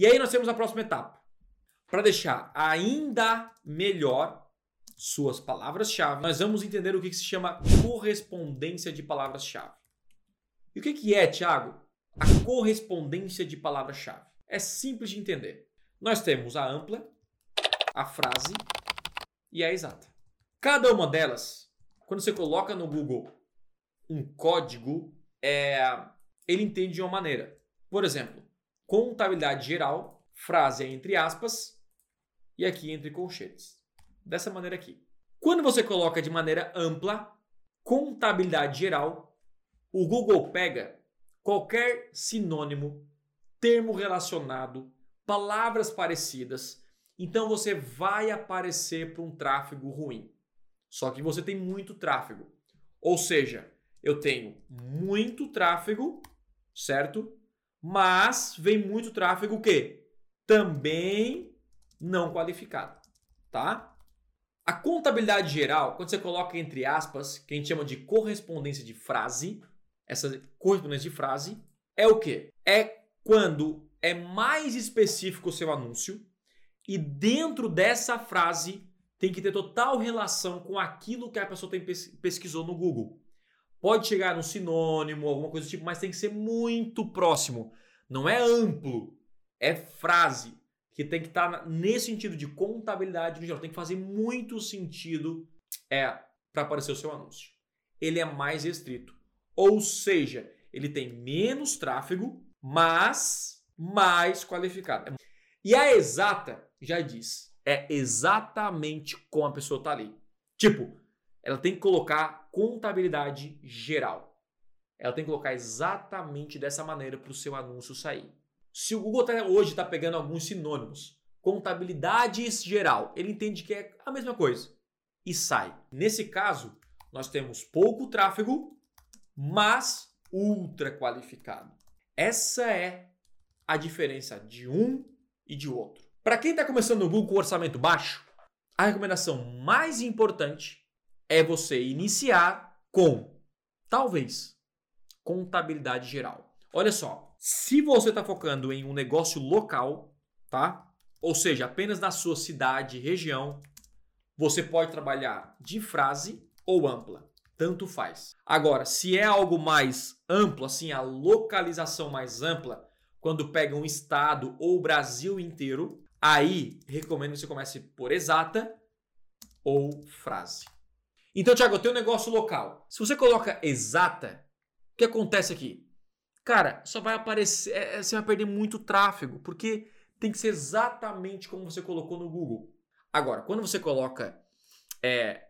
E aí nós temos a próxima etapa. Para deixar ainda melhor suas palavras-chave, nós vamos entender o que se chama correspondência de palavras-chave. E o que é, Thiago? A correspondência de palavra-chave. É simples de entender. Nós temos a ampla, a frase e a exata. Cada uma delas, quando você coloca no Google um código, é, ele entende de uma maneira. Por exemplo, contabilidade geral, frase é entre aspas e aqui entre colchetes. Dessa maneira aqui. Quando você coloca de maneira ampla, contabilidade geral, o Google pega qualquer sinônimo, termo relacionado, palavras parecidas, então você vai aparecer para um tráfego ruim. Só que você tem muito tráfego. Ou seja, eu tenho muito tráfego, certo? Mas vem muito tráfego o quê? Também não qualificado, tá? A contabilidade geral, quando você coloca entre aspas, que a gente chama de correspondência de frase, essa correspondência de frase é o quê? É quando é mais específico o seu anúncio e dentro dessa frase tem que ter total relação com aquilo que a pessoa tem pesquisou no Google. Pode chegar no sinônimo, alguma coisa do tipo, mas tem que ser muito próximo. Não é amplo, é frase que tem que estar tá nesse sentido de contabilidade no geral. Tem que fazer muito sentido é para aparecer o seu anúncio. Ele é mais restrito. Ou seja, ele tem menos tráfego, mas mais qualificado. E a exata já diz, é exatamente como a pessoa está ali. Tipo, ela tem que colocar contabilidade geral. Ela tem que colocar exatamente dessa maneira para o seu anúncio sair. Se o Google tá, hoje está pegando alguns sinônimos, contabilidades geral, ele entende que é a mesma coisa e sai. Nesse caso, nós temos pouco tráfego, mas ultra qualificado. Essa é a diferença de um e de outro. Para quem está começando no Google com orçamento baixo, a recomendação mais importante é você iniciar com, talvez, contabilidade geral. Olha só, se você está focando em um negócio local, tá? Ou seja, apenas na sua cidade, região, você pode trabalhar de frase ou ampla tanto faz. Agora, se é algo mais amplo, assim, a localização mais ampla, quando pega um estado ou o Brasil inteiro, aí recomendo que você comece por exata ou frase. Então, Thiago, eu tenho um negócio local. Se você coloca exata, o que acontece aqui? Cara, só vai aparecer, é, é, você vai perder muito tráfego, porque tem que ser exatamente como você colocou no Google. Agora, quando você coloca é,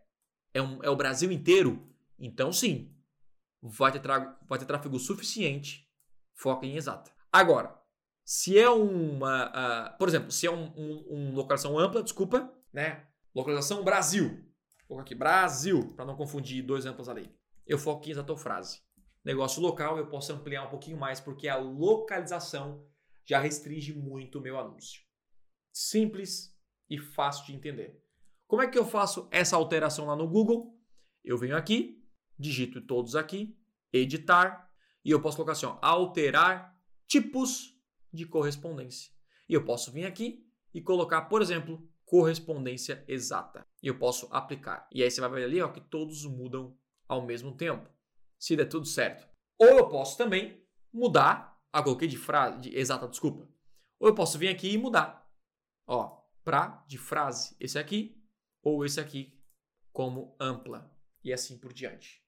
é, um, é o Brasil inteiro, então, sim, vai ter, vai ter tráfego suficiente, foca em exata. Agora, se é uma. Uh, por exemplo, se é uma um, um localização ampla, desculpa, né? Localização Brasil. Colocar aqui Brasil, para não confundir dois amplos ali. Eu foco em exatofrase. Negócio local, eu posso ampliar um pouquinho mais, porque a localização já restringe muito o meu anúncio. Simples e fácil de entender. Como é que eu faço essa alteração lá no Google? Eu venho aqui, digito todos aqui, editar, e eu posso colocar assim, ó, alterar tipos de correspondência. E eu posso vir aqui e colocar, por exemplo, correspondência exata. E eu posso aplicar. E aí você vai ver ali ó, que todos mudam ao mesmo tempo, se der tudo certo. Ou eu posso também mudar. Ah, coloquei de frase, de, exata, desculpa. Ou eu posso vir aqui e mudar. Ó, pra de frase, esse aqui, ou esse aqui como ampla. E assim por diante.